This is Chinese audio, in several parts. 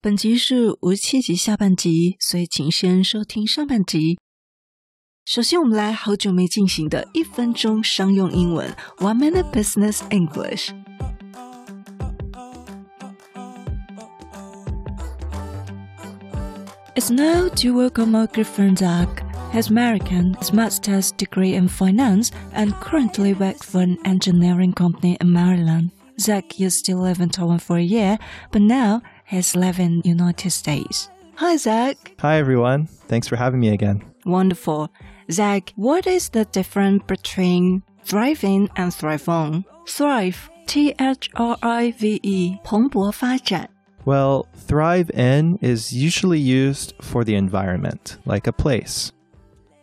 本集是五十七集下半集，所以请先收听上半集。首先，我们来好久没进行的一分钟商用英文 （One Minute Business English）。It's now to welcome our good friend Zach. He's American, has master's degree in finance, and currently works for an engineering company in Maryland. Zach used to live in Taiwan for a year, but now has lived in United States. Hi, Zach. Hi, everyone. Thanks for having me again. Wonderful. Zach, what is the difference between thriving and thrive on? Thrive, T-H-R-I-V-E, 蓬勃发展. Well, thrive in is usually used for the environment, like a place.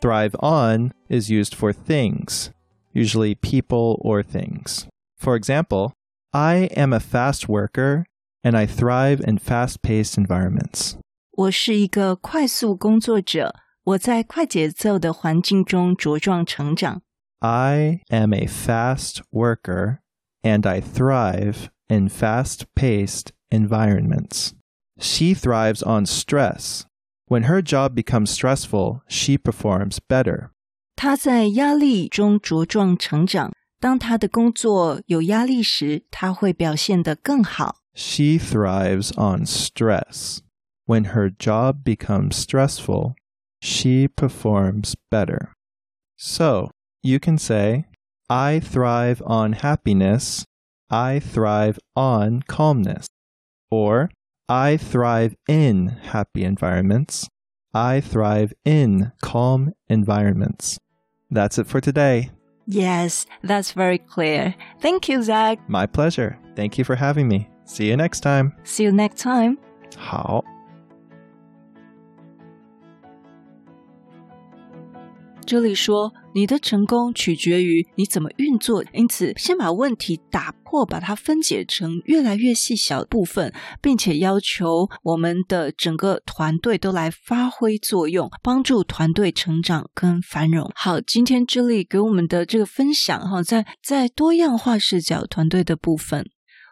Thrive on is used for things, usually people or things. For example, I am a fast worker and I thrive in fast-paced environments. 我是一个快速工作者，我在快节奏的环境中茁壮成长。I am a fast worker and I thrive in fast-paced environments. She thrives on stress. When her job becomes stressful, she performs better. 她在压力中茁壮成长。当她的工作有压力时，她会表现得更好。 She thrives on stress. When her job becomes stressful, she performs better. So, you can say, I thrive on happiness. I thrive on calmness. Or, I thrive in happy environments. I thrive in calm environments. That's it for today. Yes, that's very clear. Thank you, Zach. My pleasure. Thank you for having me. See you next time. See you next time. 好。这里说，你的成功取决于你怎么运作，因此先把问题打破，把它分解成越来越细小的部分，并且要求我们的整个团队都来发挥作用，帮助团队成长跟繁荣。好，今天 Julie 给我们的这个分享哈，在在多样化视角团队的部分。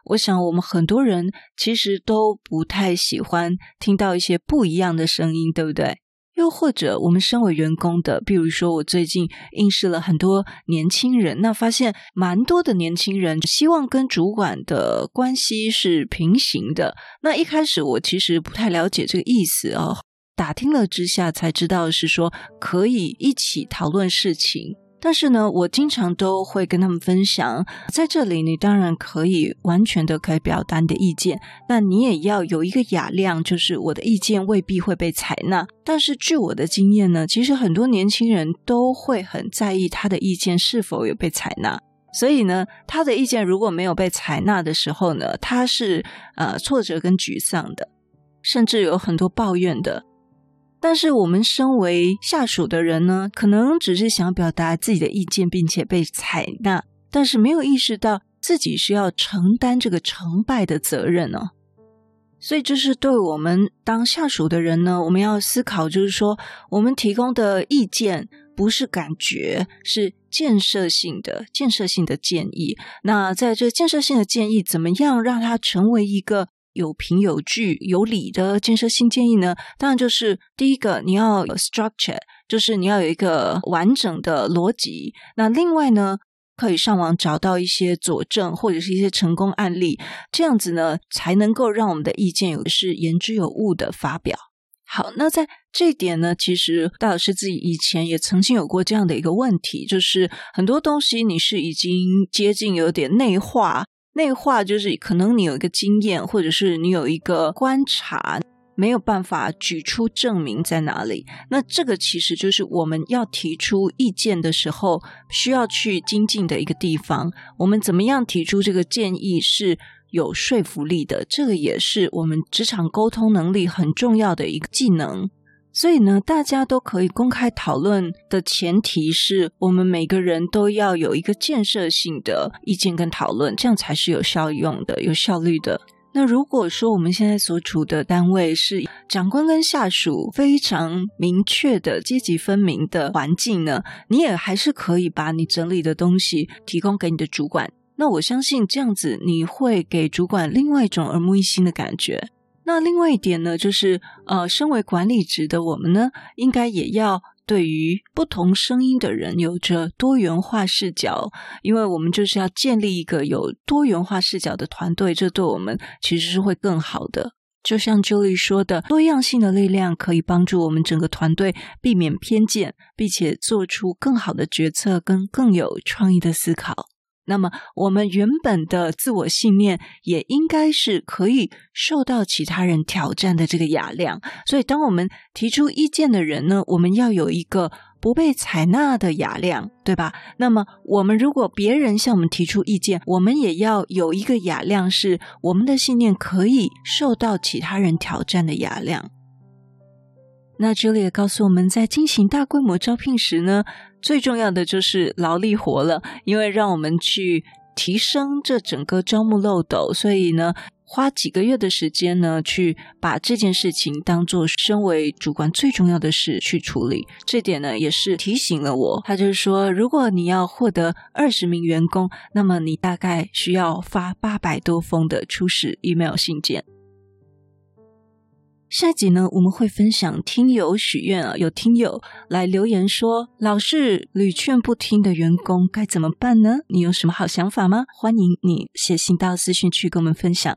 我想，我们很多人其实都不太喜欢听到一些不一样的声音，对不对？又或者，我们身为员工的，比如说，我最近应试了很多年轻人，那发现蛮多的年轻人希望跟主管的关系是平行的。那一开始我其实不太了解这个意思哦，打听了之下才知道是说可以一起讨论事情。但是呢，我经常都会跟他们分享，在这里你当然可以完全的可以表达你的意见，那你也要有一个雅量，就是我的意见未必会被采纳。但是据我的经验呢，其实很多年轻人都会很在意他的意见是否有被采纳，所以呢，他的意见如果没有被采纳的时候呢，他是呃挫折跟沮丧的，甚至有很多抱怨的。但是我们身为下属的人呢，可能只是想表达自己的意见，并且被采纳，但是没有意识到自己是要承担这个成败的责任呢。所以这是对我们当下属的人呢，我们要思考，就是说，我们提供的意见不是感觉，是建设性的、建设性的建议。那在这建设性的建议，怎么样让它成为一个有凭有据、有理的建设性建议呢？当然就是第一个，你要有 structure，就是你要有一个完整的逻辑。那另外呢，可以上网找到一些佐证或者是一些成功案例，这样子呢，才能够让我们的意见有的是言之有物的发表。好，那在这一点呢，其实戴老师自己以前也曾经有过这样的一个问题，就是很多东西你是已经接近有点内化。内化就是可能你有一个经验，或者是你有一个观察，没有办法举出证明在哪里。那这个其实就是我们要提出意见的时候需要去精进的一个地方。我们怎么样提出这个建议是有说服力的。这个也是我们职场沟通能力很重要的一个技能。所以呢，大家都可以公开讨论的前提是我们每个人都要有一个建设性的意见跟讨论，这样才是有效用的、有效率的。那如果说我们现在所处的单位是长官跟下属非常明确的阶级分明的环境呢，你也还是可以把你整理的东西提供给你的主管。那我相信这样子你会给主管另外一种耳目一新的感觉。那另外一点呢，就是呃，身为管理职的我们呢，应该也要对于不同声音的人有着多元化视角，因为我们就是要建立一个有多元化视角的团队，这对我们其实是会更好的。就像 Julie 说的，多样性的力量可以帮助我们整个团队避免偏见，并且做出更好的决策跟更有创意的思考。那么，我们原本的自我信念也应该是可以受到其他人挑战的这个雅量。所以，当我们提出意见的人呢，我们要有一个不被采纳的雅量，对吧？那么，我们如果别人向我们提出意见，我们也要有一个雅量，是我们的信念可以受到其他人挑战的雅量。那这里也告诉我们在进行大规模招聘时呢，最重要的就是劳力活了，因为让我们去提升这整个招募漏斗，所以呢，花几个月的时间呢，去把这件事情当做身为主管最重要的事去处理。这点呢，也是提醒了我。他就是说，如果你要获得二十名员工，那么你大概需要发八百多封的初始 email 信件。下一集呢，我们会分享听友许愿啊，有听友来留言说，老是屡劝不听的员工该怎么办呢？你有什么好想法吗？欢迎你写信到私讯区跟我们分享。